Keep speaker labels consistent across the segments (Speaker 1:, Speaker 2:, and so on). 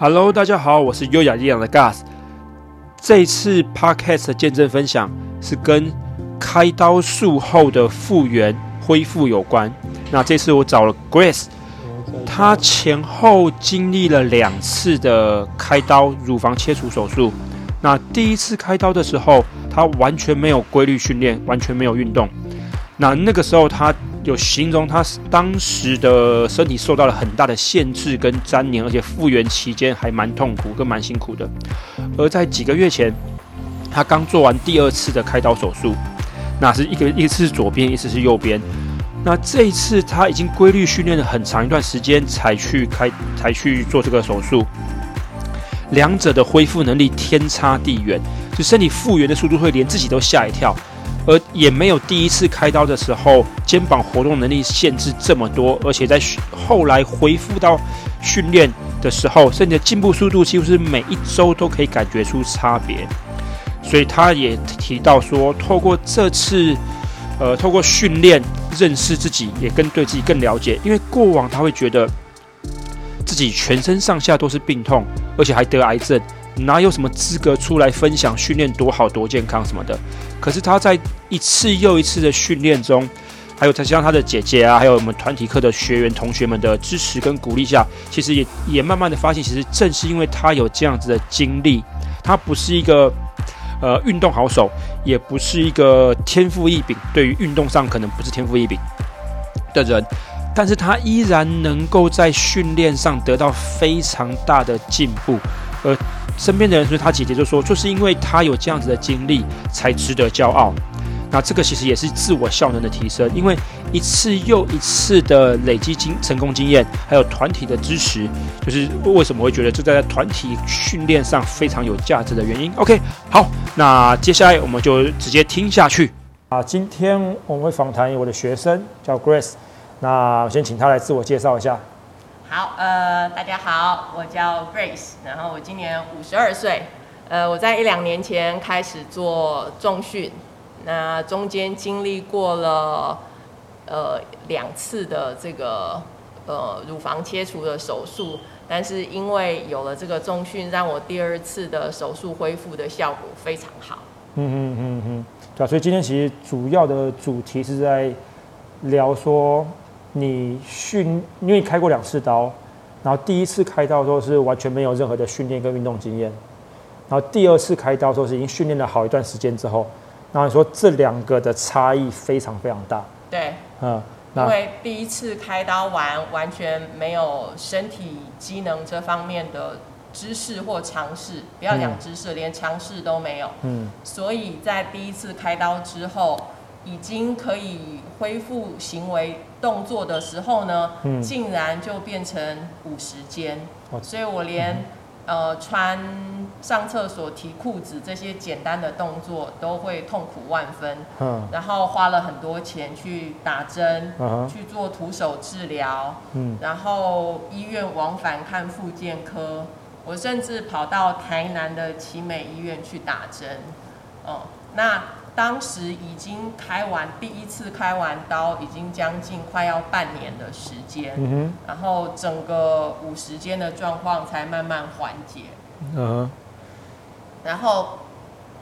Speaker 1: Hello，大家好，我是优雅力量的 Gas。这次 Podcast 的见证分享是跟开刀术后的复原恢复有关。那这次我找了 Grace，她前后经历了两次的开刀乳房切除手术。那第一次开刀的时候，她完全没有规律训练，完全没有运动。那那个时候她。有形容他当时的身体受到了很大的限制跟粘连，而且复原期间还蛮痛苦跟蛮辛苦的。而在几个月前，他刚做完第二次的开刀手术，那是一个一次是左边，一次是右边。那这一次他已经规律训练了很长一段时间才去开才去做这个手术，两者的恢复能力天差地远，就身体复原的速度会连自己都吓一跳。而也没有第一次开刀的时候肩膀活动能力限制这么多，而且在后来恢复到训练的时候，甚至进步速度几乎是每一周都可以感觉出差别。所以他也提到说，透过这次，呃，透过训练认识自己，也跟对自己更了解。因为过往他会觉得自己全身上下都是病痛，而且还得癌症。哪有什么资格出来分享训练多好多健康什么的？可是他在一次又一次的训练中，还有他像他的姐姐啊，还有我们团体课的学员同学们的支持跟鼓励下，其实也也慢慢的发现，其实正是因为他有这样子的经历，他不是一个呃运动好手，也不是一个天赋异禀，对于运动上可能不是天赋异禀的人，但是他依然能够在训练上得到非常大的进步，而。身边的人，所以他姐姐就说，就是因为他有这样子的经历，才值得骄傲。那这个其实也是自我效能的提升，因为一次又一次的累积经成功经验，还有团体的支持，就是为什么会觉得这在团体训练上非常有价值的原因。OK，好，那接下来我们就直接听下去。啊，今天我们会访谈我的学生叫 Grace，那我先请他来自我介绍一下。
Speaker 2: 好，呃，大家好，我叫 Grace，然后我今年五十二岁，呃，我在一两年前开始做重训，那中间经历过了呃两次的这个呃乳房切除的手术，但是因为有了这个重训，让我第二次的手术恢复的效果非常好。嗯嗯
Speaker 1: 嗯嗯，对啊，所以今天其实主要的主题是在聊说。你训，因为你开过两次刀，然后第一次开刀的时候是完全没有任何的训练跟运动经验，然后第二次开刀的时候是已经训练了好一段时间之后，然后你说这两个的差异非常非常大。
Speaker 2: 对，嗯，因为第一次开刀完完全没有身体机能这方面的知识或尝试，不要讲知识，连尝试都没有。嗯，所以在第一次开刀之后。已经可以恢复行为动作的时候呢，竟然就变成五十肩，所以我连呃穿上厕所、提裤子这些简单的动作都会痛苦万分。嗯，然后花了很多钱去打针，去做徒手治疗，嗯，然后医院往返看复健科，我甚至跑到台南的奇美医院去打针，哦，那。当时已经开完第一次开完刀，已经将近快要半年的时间，然后整个五十间的状况才慢慢缓解。嗯，然后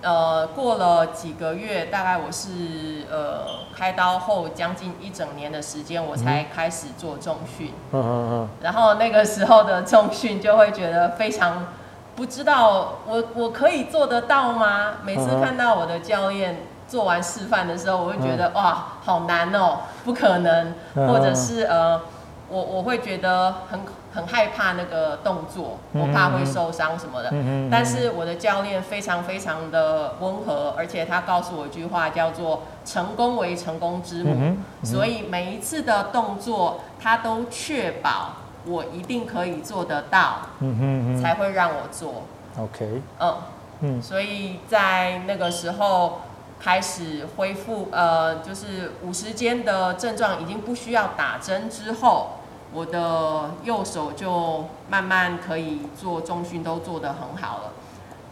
Speaker 2: 呃过了几个月，大概我是呃开刀后将近一整年的时间，我才开始做重训。嗯嗯嗯。然后那个时候的重训就会觉得非常。不知道我我可以做得到吗？每次看到我的教练做完示范的时候，我会觉得哇，好难哦，不可能，或者是呃，我我会觉得很很害怕那个动作，我怕会受伤什么的。但是我的教练非常非常的温和，而且他告诉我一句话，叫做“成功为成功之母”，所以每一次的动作，他都确保。我一定可以做得到，嗯哼，才会让我做。
Speaker 1: OK，嗯
Speaker 2: 嗯，所以在那个时候开始恢复，呃，就是五十肩的症状已经不需要打针之后，我的右手就慢慢可以做中训，都做得很好了。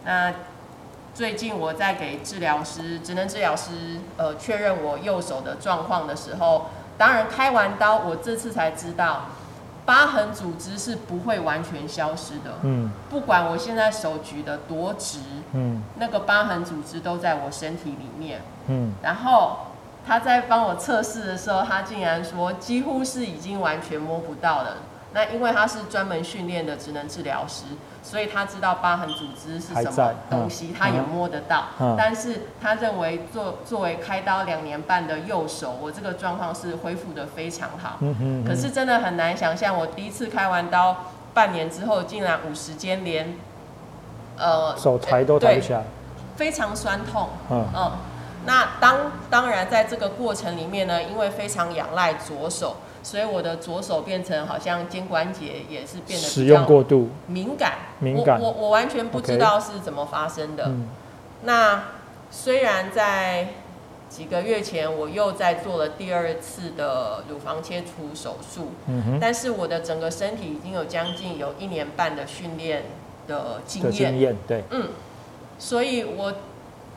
Speaker 2: 那最近我在给治疗师、职能治疗师，呃，确认我右手的状况的时候，当然开完刀，我这次才知道。疤痕组织是不会完全消失的。嗯，不管我现在手举的多直，嗯，那个疤痕组织都在我身体里面。嗯，然后他在帮我测试的时候，他竟然说几乎是已经完全摸不到了。那因为他是专门训练的职能治疗师，所以他知道疤痕组织是什么东西，他也摸得到。但是他认为作作为开刀两年半的右手，我这个状况是恢复的非常好。可是真的很难想象，我第一次开完刀半年之后，竟然五十间连
Speaker 1: 呃手抬都抬不起来，
Speaker 2: 非常酸痛。嗯嗯，那当当然在这个过程里面呢，因为非常仰赖左手。所以我的左手变成好像肩关节也是变得
Speaker 1: 使用过度。
Speaker 2: 敏感，
Speaker 1: 敏感。
Speaker 2: 我我完全不知道是怎么发生的。那虽然在几个月前我又在做了第二次的乳房切除手术，嗯但是我的整个身体已经有将近有一年半的训练的经验，
Speaker 1: 经验对，
Speaker 2: 嗯，所以我。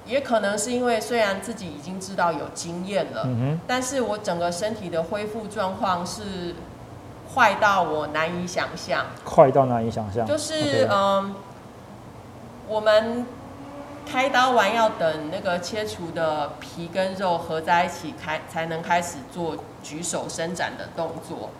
Speaker 2: 也可能是因为虽然自己已经知道有经验了，但是我整个身体的恢复状况是坏到我难以想象。
Speaker 1: 快到难以想象。
Speaker 2: 就是嗯，我们开刀完要等那个切除的皮跟肉合在一起开，才能开始做举手伸展的动作。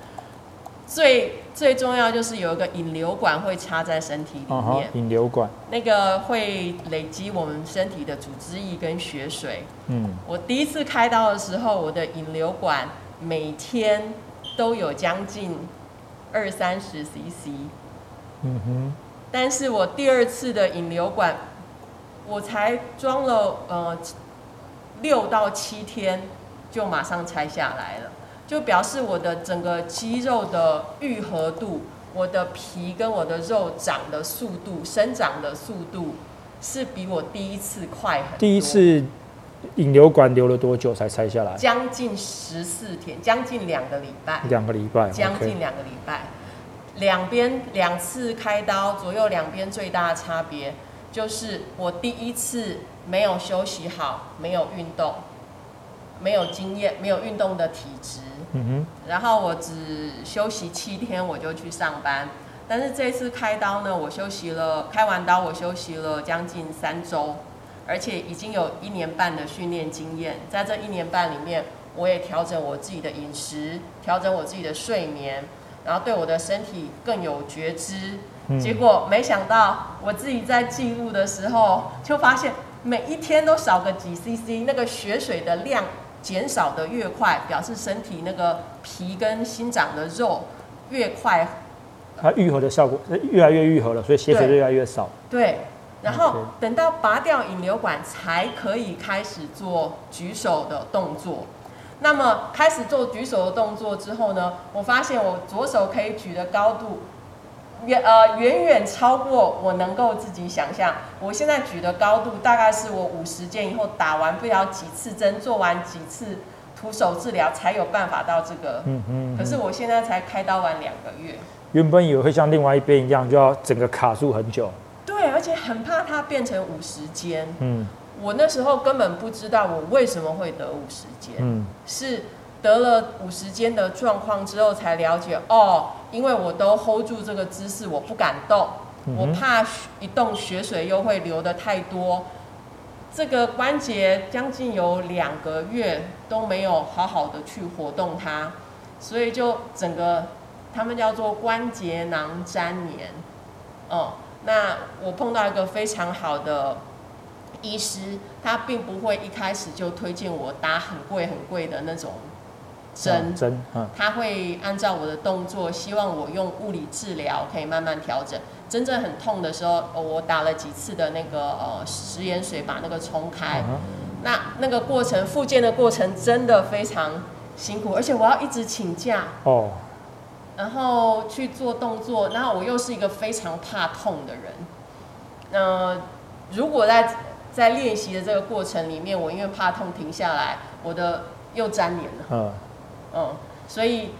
Speaker 2: 最最重要就是有一个引流管会插在身体里面，
Speaker 1: 引流管
Speaker 2: 那个会累积我们身体的组织液跟血水。嗯，我第一次开刀的时候，我的引流管每天都有将近二三十 CC。嗯哼，但是我第二次的引流管，我才装了呃六到七天，就马上拆下来了。就表示我的整个肌肉的愈合度，我的皮跟我的肉长的速度、生长的速度，是比我第一次快很多。
Speaker 1: 第一次引流管留了多久才拆下来？
Speaker 2: 将近十四天，将近两个礼拜。
Speaker 1: 两个礼拜。
Speaker 2: 将近两个礼拜。两边两次开刀，左右两边最大的差别就是我第一次没有休息好，没有运动，没有经验，没有运动的体质。嗯哼，然后我只休息七天，我就去上班。但是这次开刀呢，我休息了，开完刀我休息了将近三周，而且已经有一年半的训练经验。在这一年半里面，我也调整我自己的饮食，调整我自己的睡眠，然后对我的身体更有觉知。结果没想到，我自己在记录的时候，就发现每一天都少个几 CC，那个血水的量。减少的越快，表示身体那个皮跟新长的肉越快，
Speaker 1: 它愈合的效果越来越愈合了，所以血水越来越少。
Speaker 2: 对，然后等到拔掉引流管，才可以开始做举手的动作。那么开始做举手的动作之后呢，我发现我左手可以举的高度。远呃远远超过我能够自己想象。我现在举的高度大概是我五十件以后打完不了几次针，做完几次徒手治疗才有办法到这个。嗯嗯。可是我现在才开刀完两个月。
Speaker 1: 原本以为会像另外一边一样，就要整个卡住很久。
Speaker 2: 对，而且很怕它变成五十肩。嗯。我那时候根本不知道我为什么会得五十肩。嗯。是。得了五十肩的状况之后，才了解哦，因为我都 hold 住这个姿势，我不敢动，我怕一动血水又会流的太多。这个关节将近有两个月都没有好好的去活动它，所以就整个他们叫做关节囊粘连。哦，那我碰到一个非常好的医师，他并不会一开始就推荐我打很贵很贵的那种。针针，他会按照我的动作，希望我用物理治疗可以慢慢调整。真正很痛的时候，我打了几次的那个呃食盐水，把那个冲开。那那个过程复健的过程真的非常辛苦，而且我要一直请假哦，然后去做动作。然后我又是一个非常怕痛的人。那如果在在练习的这个过程里面，我因为怕痛停下来，我的又粘连了。嗯。嗯，所以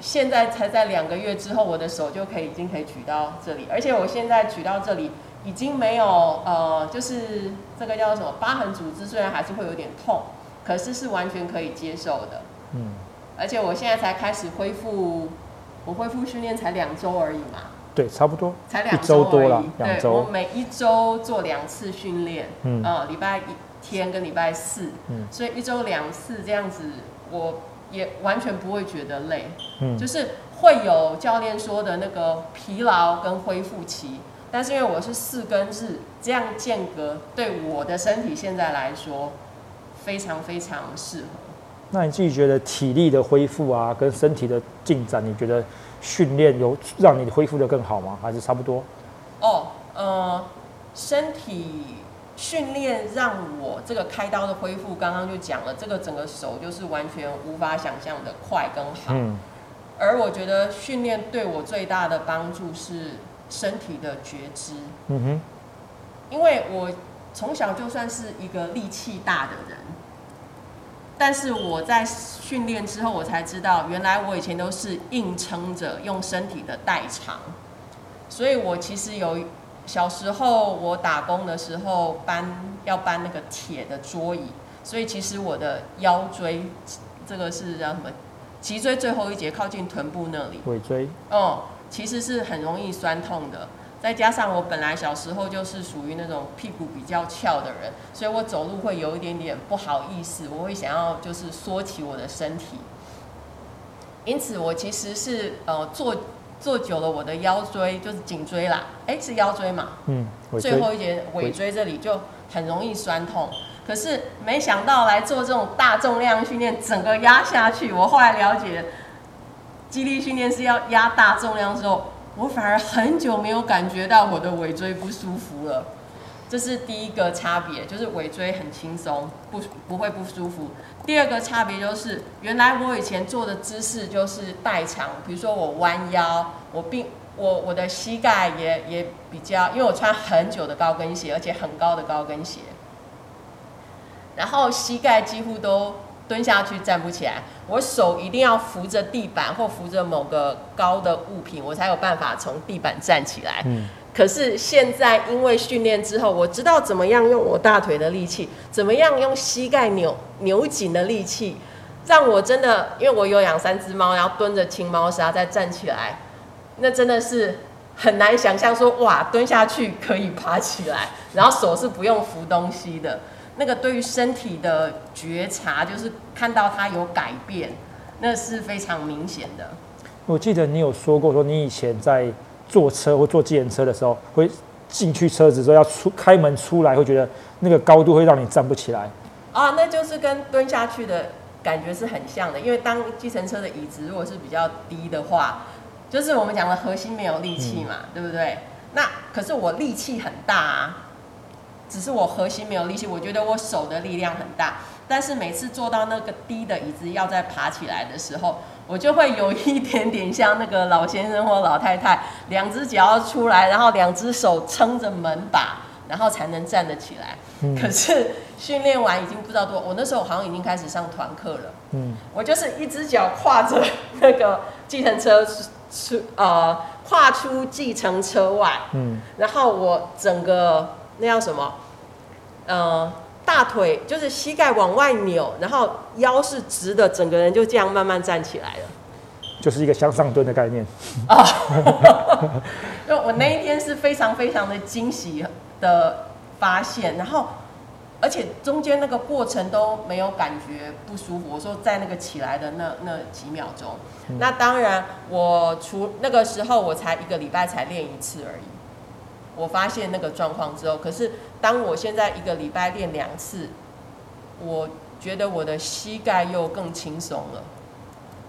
Speaker 2: 现在才在两个月之后，我的手就可以已经可以举到这里，而且我现在举到这里已经没有呃，就是这个叫什么疤痕组织，虽然还是会有点痛，可是是完全可以接受的。嗯，而且我现在才开始恢复我恢复训练才两周而已嘛。
Speaker 1: 对，差不多。
Speaker 2: 才两
Speaker 1: 周
Speaker 2: 多
Speaker 1: 了，两周。
Speaker 2: 我每一周做两次训练，嗯，呃，礼拜一天跟礼拜四，嗯，所以一周两次这样子，我也完全不会觉得累，嗯，就是会有教练说的那个疲劳跟恢复期，但是因为我是四跟日这样间隔，对我的身体现在来说非常非常适合。
Speaker 1: 那你自己觉得体力的恢复啊，跟身体的进展，你觉得？训练有让你恢复的更好吗？还是差不多？
Speaker 2: 哦，呃，身体训练让我这个开刀的恢复，刚刚就讲了，这个整个手就是完全无法想象的快跟好。嗯。而我觉得训练对我最大的帮助是身体的觉知。嗯哼。因为我从小就算是一个力气大的人。但是我在训练之后，我才知道，原来我以前都是硬撑着用身体的代偿，所以我其实有小时候我打工的时候搬要搬那个铁的桌椅，所以其实我的腰椎这个是叫什么？脊椎最后一节靠近臀部那里，
Speaker 1: 尾椎，
Speaker 2: 哦，其实是很容易酸痛的。再加上我本来小时候就是属于那种屁股比较翘的人，所以我走路会有一点点不好意思，我会想要就是缩起我的身体。因此，我其实是呃坐坐久了，我的腰椎就是颈椎啦，哎是腰椎嘛，嗯，最后一节尾椎这里就很容易酸痛。可是没想到来做这种大重量训练，整个压下去，我后来了解，肌力训练是要压大重量的时候。我反而很久没有感觉到我的尾椎不舒服了，这是第一个差别，就是尾椎很轻松，不不会不舒服。第二个差别就是，原来我以前做的姿势就是代偿，比如说我弯腰，我并我我的膝盖也也比较，因为我穿很久的高跟鞋，而且很高的高跟鞋，然后膝盖几乎都。蹲下去站不起来，我手一定要扶着地板或扶着某个高的物品，我才有办法从地板站起来。可是现在因为训练之后，我知道怎么样用我大腿的力气，怎么样用膝盖扭扭紧的力气，让我真的，因为我有养三只猫，然后蹲着清猫砂再站起来，那真的是很难想象说哇，蹲下去可以爬起来，然后手是不用扶东西的。那个对于身体的觉察，就是看到它有改变，那是非常明显的。
Speaker 1: 我记得你有说过，说你以前在坐车或坐自行车的时候，会进去车子之后要出开门出来，会觉得那个高度会让你站不起来。
Speaker 2: 啊，那就是跟蹲下去的感觉是很像的。因为当计程车的椅子如果是比较低的话，就是我们讲的核心没有力气嘛，对不对？那可是我力气很大啊。只是我核心没有力气，我觉得我手的力量很大，但是每次坐到那个低的椅子要再爬起来的时候，我就会有一点点像那个老先生或老太太，两只脚要出来，然后两只手撑着门把，然后才能站得起来。可是训练完已经不知道多，我那时候好像已经开始上团课了。嗯，我就是一只脚跨着那个计程车出呃跨出计程车外，嗯，然后我整个。那叫什么？呃，大腿就是膝盖往外扭，然后腰是直的，整个人就这样慢慢站起来了。
Speaker 1: 就是一个向上蹲的概念。
Speaker 2: 啊，就我那一天是非常非常的惊喜的发现，然后而且中间那个过程都没有感觉不舒服。我说在那个起来的那那几秒钟，那当然我除那个时候我才一个礼拜才练一次而已。我发现那个状况之后，可是当我现在一个礼拜练两次，我觉得我的膝盖又更轻松了。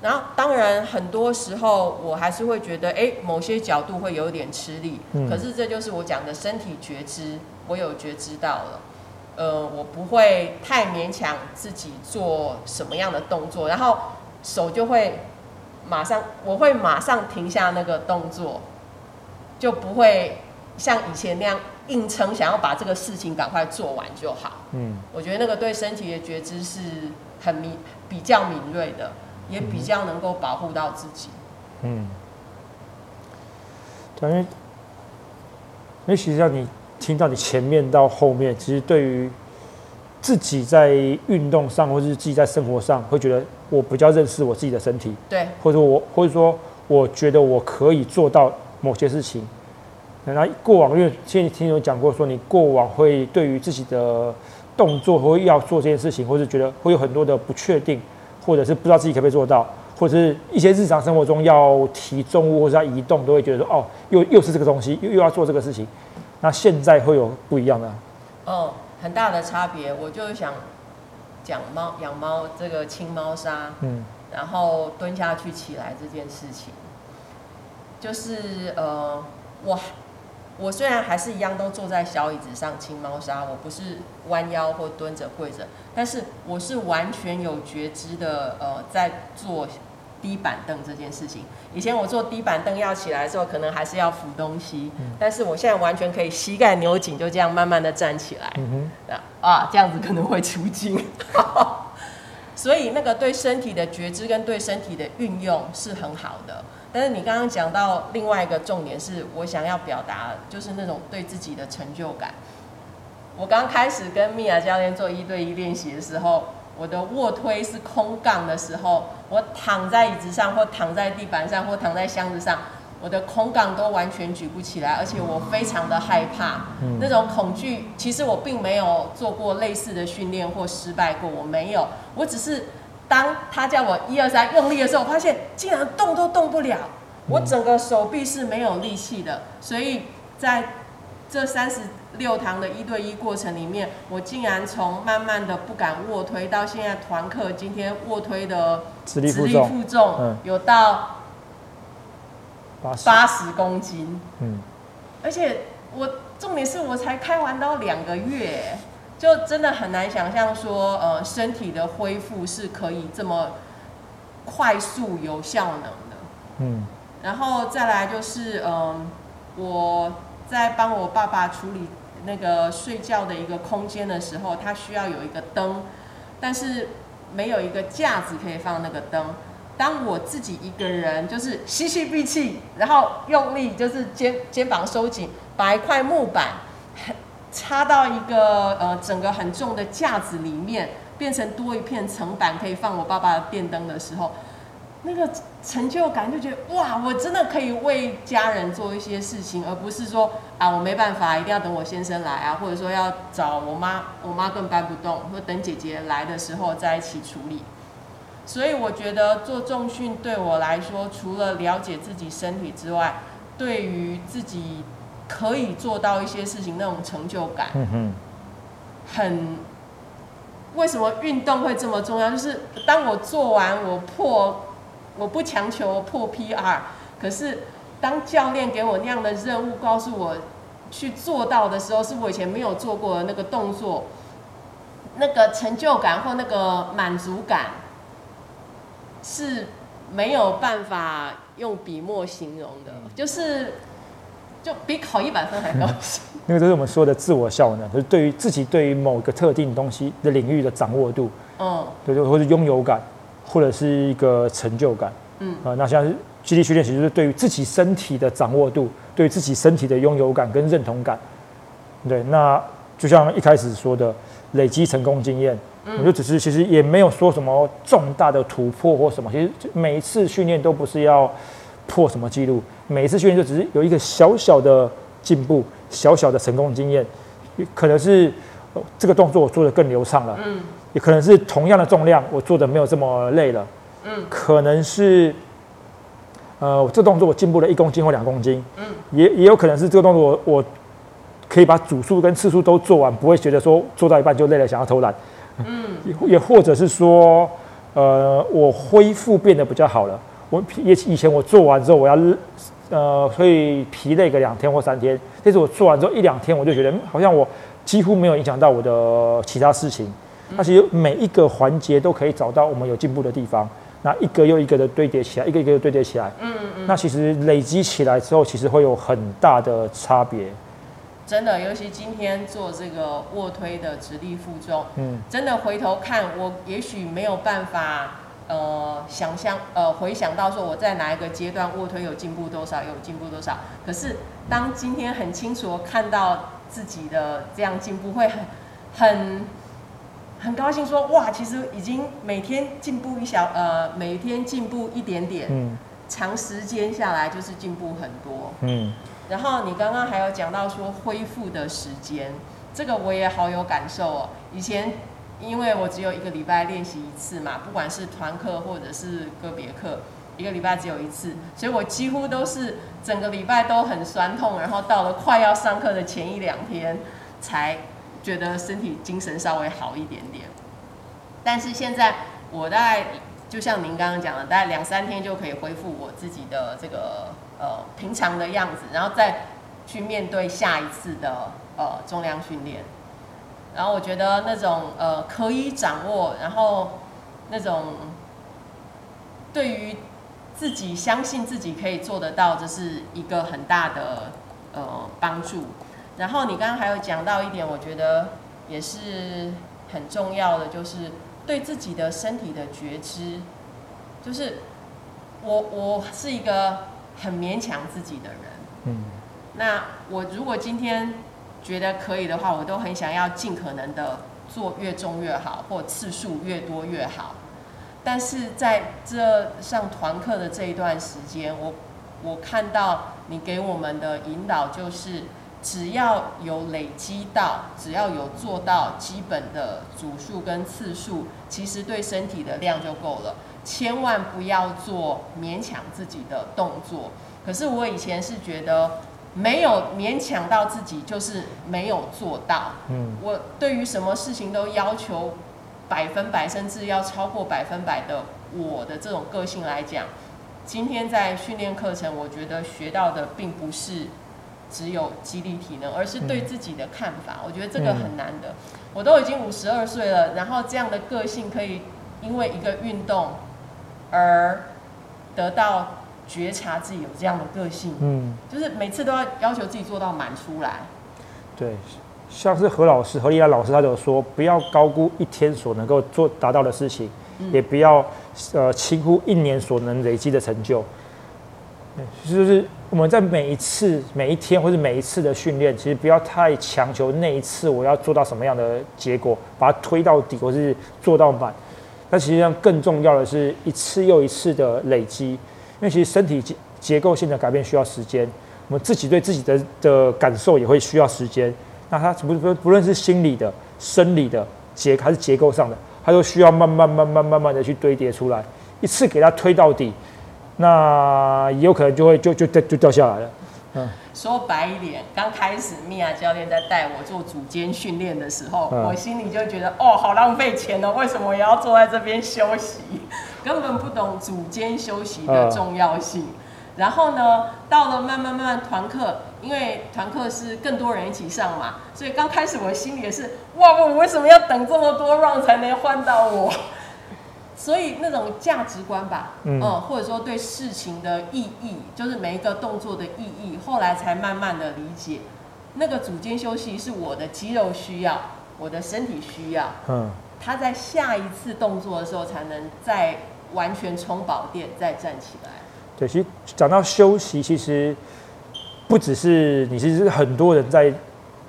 Speaker 2: 然后当然很多时候我还是会觉得，哎，某些角度会有点吃力。嗯。可是这就是我讲的身体觉知，我有觉知到了。呃，我不会太勉强自己做什么样的动作，然后手就会马上，我会马上停下那个动作，就不会。像以前那样硬撑，想要把这个事情赶快做完就好。嗯，我觉得那个对身体的觉知是很敏、比较敏锐的，也比较能够保护到自己。嗯，
Speaker 1: 因为因为实际上你听到你前面到后面，其实对于自己在运动上，或者是自己在生活上，会觉得我比较认识我自己的身体。
Speaker 2: 对，
Speaker 1: 或者我或者说。
Speaker 3: 我觉得我可以做到某些事情。那过往因为现在听有讲过说，你过往会对于自己的动作或要做这件事情，或是觉得会有很多的不确定，或者是不知道自己可不可以做到，或者是一些日常生活中要提重物或者要移动，都会觉得说哦，又又是这个东西，又又要做这个事情。那现在会有不一样的？
Speaker 2: 哦，很大的差别。我就想讲猫养猫这个清猫砂，嗯，然后蹲下去起来这件事情，就是呃，我。我虽然还是一样都坐在小椅子上清猫砂，我不是弯腰或蹲着跪着，但是我是完全有觉知的，呃，在做低板凳这件事情。以前我坐低板凳要起来的时候，可能还是要扶东西，但是我现在完全可以膝盖扭紧，就这样慢慢的站起来。啊，这样子可能会出镜。所以那个对身体的觉知跟对身体的运用是很好的。但是你刚刚讲到另外一个重点，是我想要表达，就是那种对自己的成就感。我刚开始跟米娅教练做一对一练习的时候，我的卧推是空杠的时候，我躺在椅子上或躺在地板上或躺在箱子上，我的空杠都完全举不起来，而且我非常的害怕，那种恐惧。其实我并没有做过类似的训练或失败过，我没有，我只是。当他叫我一二三用力的时候，我发现竟然动都动不了，我整个手臂是没有力气的。所以在这三十六堂的一对一过程里面，我竟然从慢慢的不敢卧推，到现在团课今天卧推的
Speaker 3: 直立负
Speaker 2: 重有到八十公斤。嗯，而且我重点是我才开完刀两个月。就真的很难想象说，呃，身体的恢复是可以这么快速有效能的。嗯，然后再来就是，嗯，我在帮我爸爸处理那个睡觉的一个空间的时候，他需要有一个灯，但是没有一个架子可以放那个灯。当我自己一个人，就是吸气闭气，然后用力，就是肩肩膀收紧，把一块木板。插到一个呃整个很重的架子里面，变成多一片层板可以放我爸爸的电灯的时候，那个成就感就觉得哇，我真的可以为家人做一些事情，而不是说啊我没办法，一定要等我先生来啊，或者说要找我妈，我妈更搬不动，或等姐姐来的时候在一起处理。所以我觉得做重训对我来说，除了了解自己身体之外，对于自己。可以做到一些事情，那种成就感，很。为什么运动会这么重要？就是当我做完，我破，我不强求破 PR，可是当教练给我那样的任务，告诉我去做到的时候，是我以前没有做过的那个动作，那个成就感或那个满足感，是没有办法用笔墨形容的，就是。就比考一百分还高。兴，
Speaker 3: 因为这是我们说的自我效能，就是对于自己对于某个特定东西的领域的掌握度，嗯，对对，或者拥有感，或者是一个成就感，嗯。啊，那像是肌力训练，其实就是对于自己身体的掌握度，对于自己身体的拥有感跟认同感，对，那就像一开始说的，累积成功经验，我就只是其实也没有说什么重大的突破或什么，其实每一次训练都不是要破什么记录。每一次训练就只是有一个小小的进步，小小的成功经验，可能是这个动作我做的更流畅了，嗯，也可能是同样的重量我做的没有这么累了，嗯，可能是，呃，这动作我进步了一公斤或两公斤，嗯，也也有可能是这个动作我我可以把组数跟次数都做完，不会觉得说做到一半就累了想要偷懒，嗯，也或者是说，呃，我恢复变得比较好了，我也以前我做完之后我要。呃，会疲累个两天或三天，但是我做完之后一两天，我就觉得好像我几乎没有影响到我的其他事情。那其实每一个环节都可以找到我们有进步的地方，那一个又一个的堆叠起来，一个一个堆叠起来，嗯嗯，那其实累积起来之后，其实会有很大的差别。
Speaker 2: 真的，尤其今天做这个卧推的直立负重，嗯，真的回头看，我也许没有办法。呃，想象呃，回想到说我在哪一个阶段卧推有进步多少，有进步多少。可是当今天很清楚看到自己的这样进步，会很很很高兴说哇，其实已经每天进步一小呃，每天进步一点点。嗯，长时间下来就是进步很多。嗯，然后你刚刚还有讲到说恢复的时间，这个我也好有感受哦。以前因为我只有一个礼拜练习一次嘛，不管是团课或者是个别课，一个礼拜只有一次，所以我几乎都是整个礼拜都很酸痛，然后到了快要上课的前一两天才觉得身体精神稍微好一点点。但是现在我大概。就像您刚刚讲的，大概两三天就可以恢复我自己的这个呃平常的样子，然后再去面对下一次的呃重量训练。然后我觉得那种呃可以掌握，然后那种对于自己相信自己可以做得到，这是一个很大的呃帮助。然后你刚刚还有讲到一点，我觉得也是很重要的，就是。对自己的身体的觉知，就是我我是一个很勉强自己的人。嗯，那我如果今天觉得可以的话，我都很想要尽可能的做越重越好，或次数越多越好。但是在这上团课的这一段时间，我我看到你给我们的引导就是。只要有累积到，只要有做到基本的组数跟次数，其实对身体的量就够了。千万不要做勉强自己的动作。可是我以前是觉得没有勉强到自己，就是没有做到。嗯，我对于什么事情都要求百分百，甚至要超过百分百的，我的这种个性来讲，今天在训练课程，我觉得学到的并不是。只有激励体能，而是对自己的看法。我觉得这个很难的。我都已经五十二岁了，然后这样的个性可以因为一个运动而得到觉察自己有这样的个性。嗯，就是每次都要要求自己做到满出来。
Speaker 3: 对，像是何老师、何丽亚老师，他有说，不要高估一天所能够做达到的事情，也不要呃轻忽一年所能累积的成就。就是。我们在每一次、每一天或者每一次的训练，其实不要太强求那一次我要做到什么样的结果，把它推到底或是做到满。那实际上更重要的是一次又一次的累积，因为其实身体结结构性的改变需要时间，我们自己对自己的的感受也会需要时间。那它不不不论是心理的、生理的结还是结构上的，它都需要慢慢慢慢慢慢的去堆叠出来，一次给它推到底。那也有可能就会就就掉就掉下来了。
Speaker 2: 嗯，说白一点，刚开始米娅教练在带我做组间训练的时候，我心里就觉得哦，好浪费钱哦，为什么也要坐在这边休息？根本不懂组间休息的重要性。然后呢，到了慢慢慢慢团课，因为团课是更多人一起上嘛，所以刚开始我心里也是哇，我为什么要等这么多 round 才能换到我？所以那种价值观吧，嗯，或者说对事情的意义，就是每一个动作的意义，后来才慢慢的理解，那个组间休息是我的肌肉需要，我的身体需要，嗯，他在下一次动作的时候才能再完全充饱电，再站起来。
Speaker 3: 对，其实讲到休息，其实不只是你，其实很多人在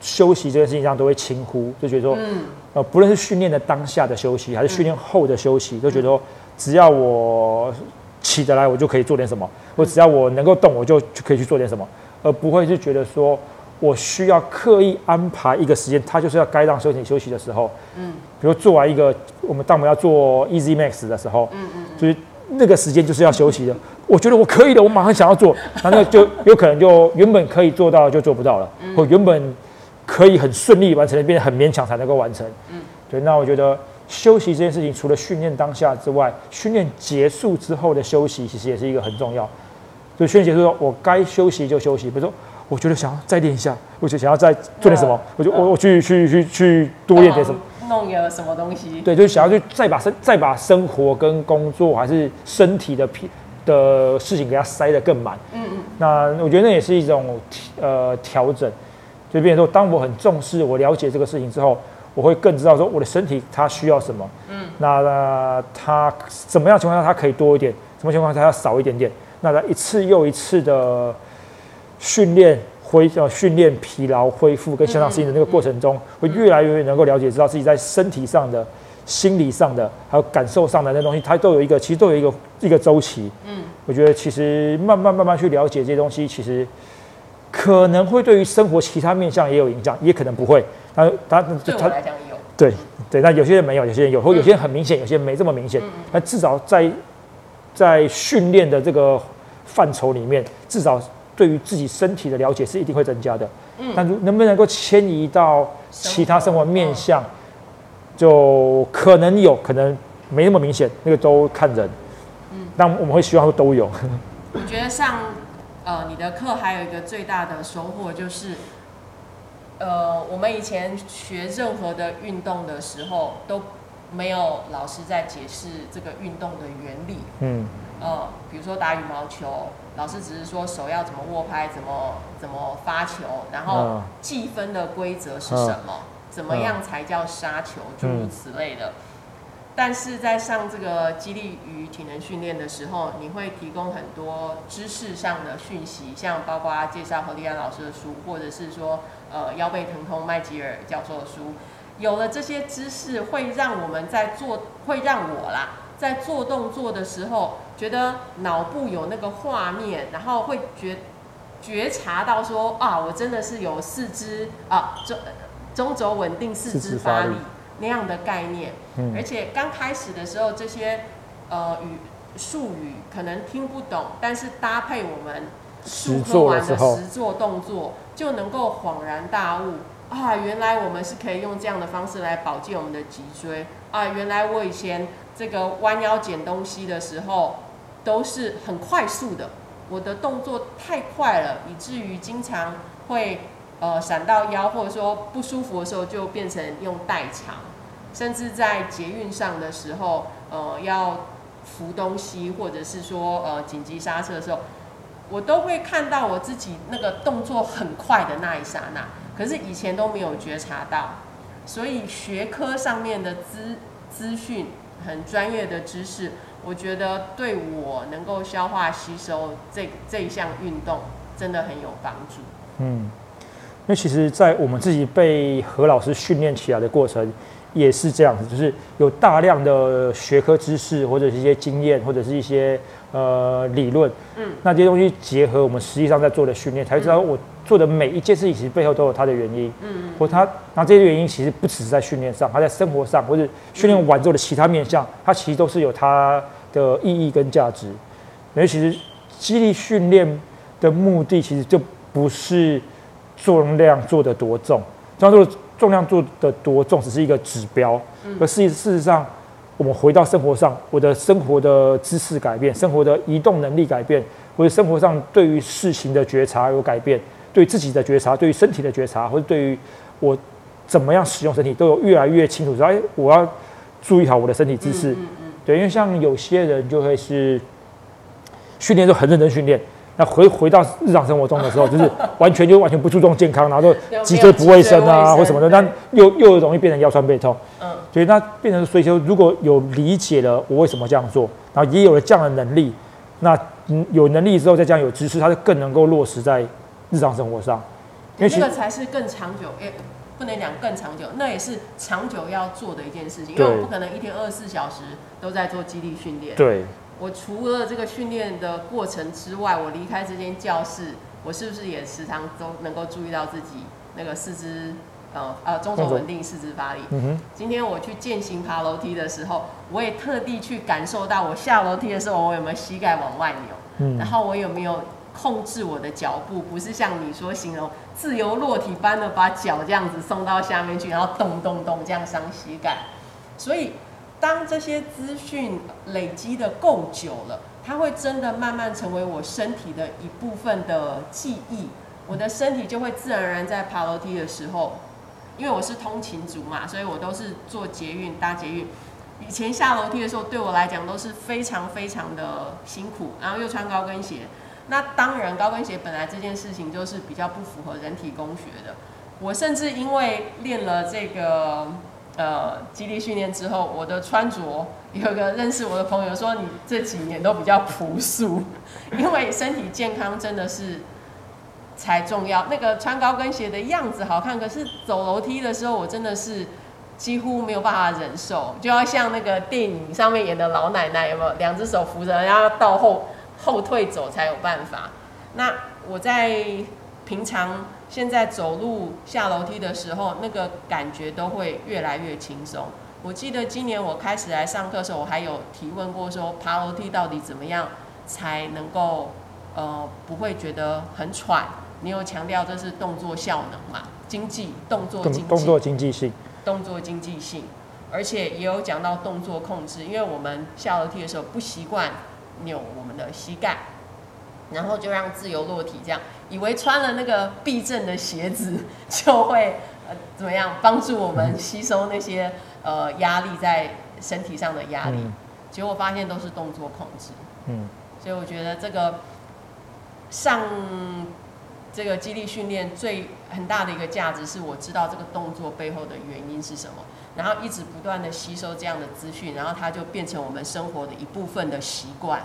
Speaker 3: 休息这件事情上都会轻忽，就觉得说，嗯。呃，不论是训练的当下的休息，还是训练后的休息，都觉得说，只要我起得来，我就可以做点什么；我只要我能够动，我就就可以去做点什么，而不会是觉得说我需要刻意安排一个时间，他就是要该让休息休息的时候。嗯。比如做完一个，我们当我们要做 Easy Max 的时候，嗯嗯，就是那个时间就是要休息的。我觉得我可以的，我马上想要做，那那就有可能就原本可以做到就做不到了，或原本。可以很顺利完成的，变得很勉强才能够完成。嗯，对。那我觉得休息这件事情，除了训练当下之外，训练结束之后的休息，其实也是一个很重要。就训练结束说，我该休息就休息。比如说，我觉得想要再练一下，我就想要再做点什么，我就我我去去去去多练点什么，
Speaker 2: 弄个什么东西。
Speaker 3: 对，就是想要去再把生再把生活跟工作还是身体的皮的事情给它塞得更满。嗯嗯。那我觉得那也是一种呃调整。就变成说，当我很重视、我了解这个事情之后，我会更知道说我的身体它需要什么。嗯，那它怎么样情况下它可以多一点，什么情况下它要少一点点？那在一次又一次的训练恢呃训练疲劳恢复跟向上适应的那个过程中，会越来越能够了解，知道自己在身体上的心理上的，还有感受上的那东西，它都有一个，其实都有一个一个周期。嗯，我觉得其实慢慢慢慢去了解这些东西，其实可能会对于生活其他面向也有影响，也可能不会。
Speaker 2: 他他对我来讲有。
Speaker 3: 对对，那有些人没有，有些人有，或有些人很明显，有些人没这么明显。那至少在在训练的这个范畴里面，至少对于自己身体的了解是一定会增加的。嗯，但能不能够迁移到其他生活面向，就可能有可能没那么明显，那个都看人。嗯，但我们会希望都有。
Speaker 2: 我觉得上呃你的课还有一个最大的收获就是。呃，我们以前学任何的运动的时候，都没有老师在解释这个运动的原理。嗯。呃，比如说打羽毛球，老师只是说手要怎么握拍，怎么怎么发球，然后计分的规则是什么，怎么样才叫杀球，诸如此类的。但是在上这个激励与体能训练的时候，你会提供很多知识上的讯息，像包括介绍何立安老师的书，或者是说呃腰背疼痛麦吉尔教授的书。有了这些知识，会让我们在做，会让我啦在做动作的时候，觉得脑部有那个画面，然后会觉觉察到说啊，我真的是有四肢啊中中轴稳定，四肢发力。那样的概念，而且刚开始的时候，这些呃语术语可能听不懂，但是搭配我们
Speaker 3: 实做完的
Speaker 2: 实做动作，就能够恍然大悟啊！原来我们是可以用这样的方式来保健我们的脊椎啊！原来我以前这个弯腰捡东西的时候都是很快速的，我的动作太快了，以至于经常会呃闪到腰，或者说不舒服的时候就变成用代偿。甚至在捷运上的时候，呃，要扶东西，或者是说呃紧急刹车的时候，我都会看到我自己那个动作很快的那一刹那，可是以前都没有觉察到。所以学科上面的资资讯很专业的知识，我觉得对我能够消化吸收这这一项运动真的很有帮助。嗯，
Speaker 3: 因为其实，在我们自己被何老师训练起来的过程。也是这样子，就是有大量的学科知识，或者是一些经验，或者是一些呃理论，嗯，那这些东西结合我们实际上在做的训练，才知道我做的每一件事情其实背后都有它的原因，嗯，或它那这些原因其实不只是在训练上，它在生活上或者训练完之后的其他面向，它其实都是有它的意义跟价值。因为其实激励训练的目的其实就不是重量做的多重，这样做。重量做的多重只是一个指标，而事事实上，我们回到生活上，我的生活的姿势改变，生活的移动能力改变，我的生活上对于事情的觉察有改变，对自己的觉察，对于身体的觉察，或者对于我怎么样使用身体，都有越来越清楚。说，哎，我要注意好我的身体姿势。对，因为像有些人就会是训练都很认真训练。那回回到日常生活中的时候，就是 完全就完全不注重健康，然后脊椎不卫生啊，或什么的，那又又容易变成腰酸背痛。嗯，所以那变成所以说，如果有理解了我为什么这样做，然后也有了这样的能力，那嗯有能力之后再这样有知识，它就更能够落实在日常生活上。
Speaker 2: 因为这个才是更长久，也不能讲更长久，那也是长久要做的一件事情，因为我不可能一天二十四小时都在做肌力训练。
Speaker 3: 对。
Speaker 2: 我除了这个训练的过程之外，我离开这间教室，我是不是也时常都能够注意到自己那个四肢，呃呃，中轴稳定，四肢发力。今天我去践行爬楼梯的时候，我也特地去感受到，我下楼梯的时候，我有没有膝盖往外扭？嗯。然后我有没有控制我的脚步？不是像你说形容自由落体般的把脚这样子送到下面去，然后咚咚咚这样伤膝盖。所以。当这些资讯累积的够久了，它会真的慢慢成为我身体的一部分的记忆。我的身体就会自然而然在爬楼梯的时候，因为我是通勤族嘛，所以我都是坐捷运搭捷运。以前下楼梯的时候，对我来讲都是非常非常的辛苦，然后又穿高跟鞋。那当然，高跟鞋本来这件事情就是比较不符合人体工学的。我甚至因为练了这个。呃，基地训练之后，我的穿着有个认识我的朋友说，你这几年都比较朴素，因为身体健康真的是才重要。那个穿高跟鞋的样子好看，可是走楼梯的时候，我真的是几乎没有办法忍受，就要像那个电影上面演的老奶奶，有没有两只手扶着，然后倒后后退走才有办法。那我在平常现在走路下楼梯的时候，那个感觉都会越来越轻松。我记得今年我开始来上课的时候，我还有提问过说，爬楼梯到底怎么样才能够呃不会觉得很喘？你有强调这是动作效能嘛？经济动作经
Speaker 3: 动作经济性。
Speaker 2: 动作经济性，而且也有讲到动作控制，因为我们下楼梯的时候不习惯扭我们的膝盖，然后就让自由落体，这样。以为穿了那个避震的鞋子 就会呃怎么样帮助我们吸收那些呃压力在身体上的压力，结果发现都是动作控制。嗯，所以我觉得这个上。这个肌力训练最很大的一个价值是我知道这个动作背后的原因是什么，然后一直不断的吸收这样的资讯，然后它就变成我们生活的一部分的习惯，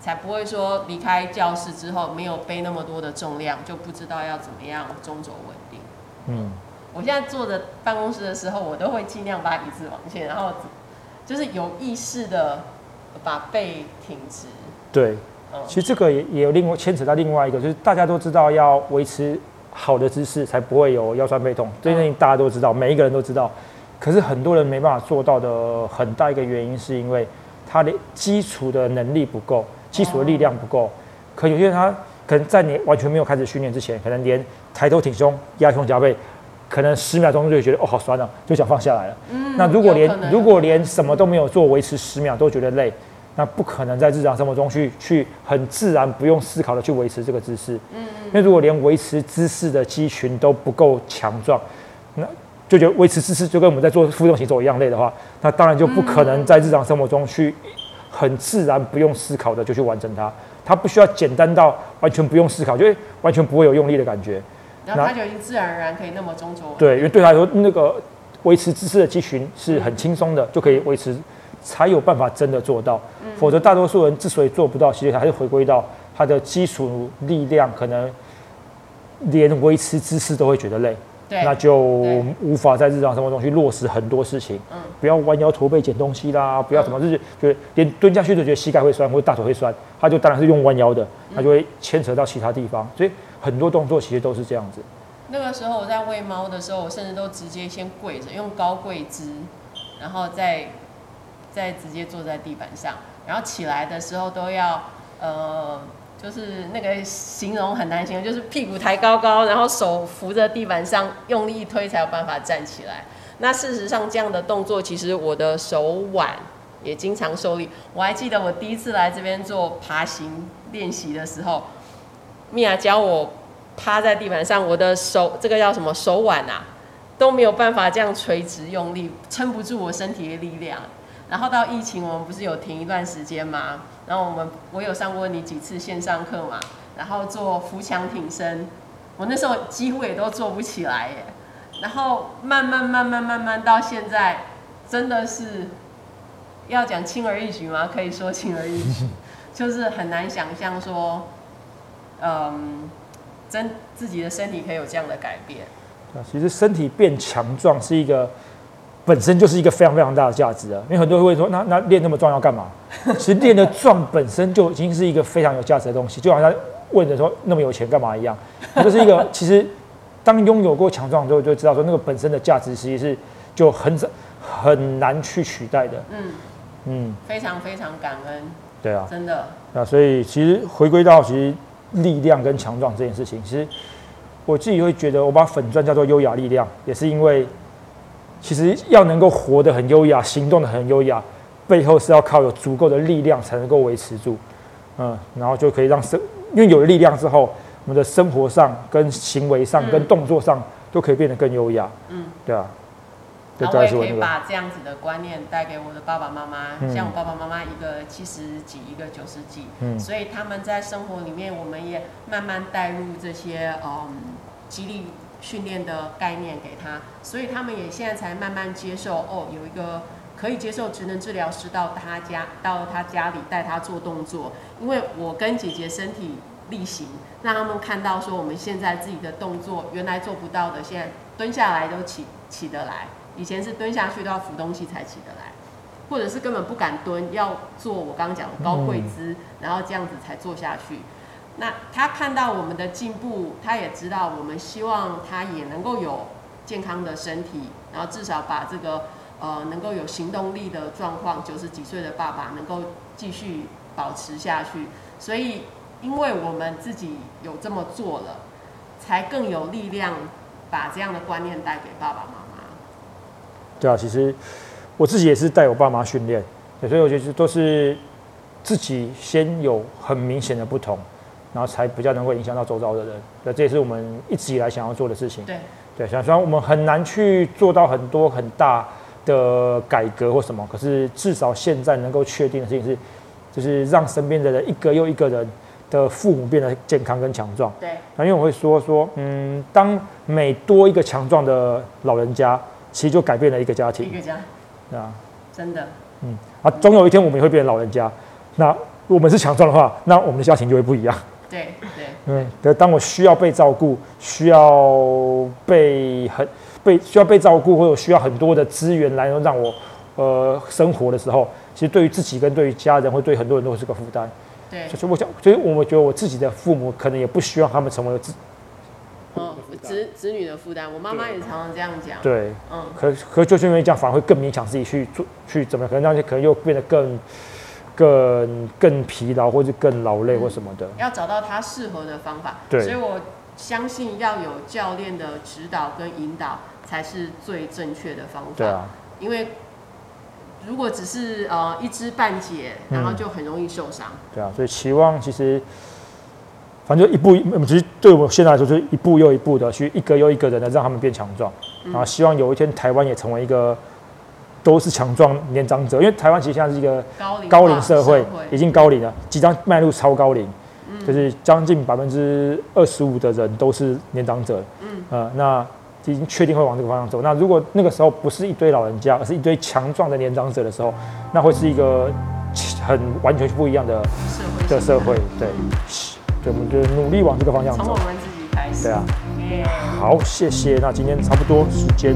Speaker 2: 才不会说离开教室之后没有背那么多的重量就不知道要怎么样中轴稳定。嗯，我现在坐的办公室的时候，我都会尽量把椅子往前，然后就是有意识的把背挺直。
Speaker 3: 对。其实这个也也有另外牵扯到另外一个，就是大家都知道要维持好的姿势，才不会有腰酸背痛。这件事情大家都知道，每一个人都知道。可是很多人没办法做到的很大一个原因，是因为他的基础的能力不够，基础的力量不够。可有些人他可能在你完全没有开始训练之前，可能连抬头挺胸、压胸夹背，可能十秒钟就觉得哦好酸啊，就想放下来了。嗯，那如果连如果连什么都没有做，维持十秒都觉得累。那不可能在日常生活中去去很自然不用思考的去维持这个姿势，嗯，因为如果连维持姿势的肌群都不够强壮，那就觉得维持姿势就跟我们在做负重行走一样累的话，那当然就不可能在日常生活中去很自然不用思考的就去完成它，它不需要简单到完全不用思考，就完全不会有用力的感觉，
Speaker 2: 然后它就已经自然而然可以那么中轴。
Speaker 3: 对，因为对他来说，那个维持姿势的肌群是很轻松的，就可以维持。才有办法真的做到，否则大多数人之所以做不到，其实还是回归到他的基础力量，可能连维持姿势都会觉得累，那就无法在日常生活中去落实很多事情。嗯，不要弯腰驼背捡东西啦，不要什么，就是觉得连蹲下去都觉得膝盖会酸或者大腿会酸，他就当然是用弯腰的，他就会牵扯到其他地方，所以很多动作其实都是这样子。
Speaker 2: 那个时候我在喂猫的时候，我甚至都直接先跪着，用高跪姿，然后再。再直接坐在地板上，然后起来的时候都要，呃，就是那个形容很难形容，就是屁股抬高高，然后手扶着地板上，用力一推才有办法站起来。那事实上这样的动作，其实我的手腕也经常受力。我还记得我第一次来这边做爬行练习的时候，米娅教我趴在地板上，我的手这个叫什么手腕啊，都没有办法这样垂直用力，撑不住我身体的力量。然后到疫情，我们不是有停一段时间吗？然后我们我有上过你几次线上课嘛？然后做扶墙挺身，我那时候几乎也都做不起来耶。然后慢慢慢慢慢慢到现在，真的是要讲轻而易举吗？可以说轻而易举，就是很难想象说，嗯，真自己的身体可以有这样的改变。
Speaker 3: 啊，其实身体变强壮是一个。本身就是一个非常非常大的价值啊！因为很多人会说，那那练那么壮要干嘛？其实练的壮本身就已经是一个非常有价值的东西，就好像问的说那么有钱干嘛一样。就是一个 其实当拥有过强壮之后，就知道说那个本身的价值其实是就很很难去取代的。嗯
Speaker 2: 嗯，非常非常感恩。
Speaker 3: 对啊，
Speaker 2: 真的。
Speaker 3: 那所以其实回归到其实力量跟强壮这件事情，其实我自己会觉得，我把粉钻叫做优雅力量，也是因为。其实要能够活得很优雅，行动的很优雅，背后是要靠有足够的力量才能够维持住，嗯，然后就可以让生，因为有了力量之后，我们的生活上、跟行为上、跟动作上都可以变得更优雅，嗯，对啊。
Speaker 2: 然后我也可以把这样子的观念带给我的爸爸妈妈，像我爸爸妈妈一个七十几，一个九十几，嗯，所以他们在生活里面，我们也慢慢带入这些嗯激励。训练的概念给他，所以他们也现在才慢慢接受哦，有一个可以接受职能治疗师到他家，到他家里带他做动作。因为我跟姐姐身体力行，让他们看到说我们现在自己的动作原来做不到的，现在蹲下来都起起得来，以前是蹲下去都要扶东西才起得来，或者是根本不敢蹲，要做我刚刚讲的高跪姿，然后这样子才坐下去。那他看到我们的进步，他也知道我们希望他也能够有健康的身体，然后至少把这个呃能够有行动力的状况，九十几岁的爸爸能够继续保持下去。所以，因为我们自己有这么做了，才更有力量把这样的观念带给爸爸妈妈。
Speaker 3: 对啊，其实我自己也是带我爸妈训练，所以我觉得都是自己先有很明显的不同。然后才比较能够影响到周遭的人，对，这也是我们一直以来想要做的事情。
Speaker 2: 对，
Speaker 3: 对，虽然我们很难去做到很多很大的改革或什么，可是至少现在能够确定的事情是，就是让身边的人一个又一个人的父母变得健康跟强壮。
Speaker 2: 对，
Speaker 3: 那因为我会说说，嗯，当每多一个强壮的老人家，其实就改变了一个家庭。
Speaker 2: 一个家，
Speaker 3: 啊，
Speaker 2: 真的，
Speaker 3: 嗯，啊，总有一天我们也会变成老人家。那我们是强壮的话，那我们的家庭就会不一样。
Speaker 2: 对对，
Speaker 3: 嗯，对，当我需要被照顾，需要被很被需要被照顾，或者需要很多的资源来让我呃生活的时候，其实对于自己跟对于家人，或对很多人都是个负担。
Speaker 2: 对，
Speaker 3: 所以我想，所以我觉得我自己的父母可能也不希望他们成为子，
Speaker 2: 哦，子子女的负担。我妈妈也常常这样讲。
Speaker 3: 对，嗯，可可就是因为这样，反而会更勉强自己去做，去怎么样？可能那些可能又变得更。更更疲劳，或者更劳累，或什么的，
Speaker 2: 要找到他适合的方法。
Speaker 3: 对，
Speaker 2: 所以我相信要有教练的指导跟引导，才是最正确的方法。
Speaker 3: 对啊，
Speaker 2: 因为如果只是呃一知半解，然后就很容易受伤。
Speaker 3: 对啊，所以期望其实，反正一步，其实对我现在来说，就是一步又一步的去一个又一个人的让他们变强壮，然后希望有一天台湾也成为一个。都是强壮年长者，因为台湾其实现在是一个
Speaker 2: 高龄
Speaker 3: 社会，已经高龄了，即将迈入超高龄，就是将近百分之二十五的人都是年长者。嗯，呃，那已经确定会往这个方向走。那如果那个时候不是一堆老人家，而是一堆强壮的年长者的时候，那会是一个很完全不一样的
Speaker 2: 社会
Speaker 3: 的社会。对，对，我们就努力往这个方向走。
Speaker 2: 从我们自己开始。
Speaker 3: 对啊。好，谢谢。那今天差不多时间，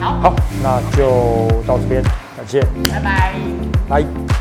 Speaker 2: 好，
Speaker 3: 好，那就到这边，感谢，
Speaker 2: 拜拜，
Speaker 3: 拜。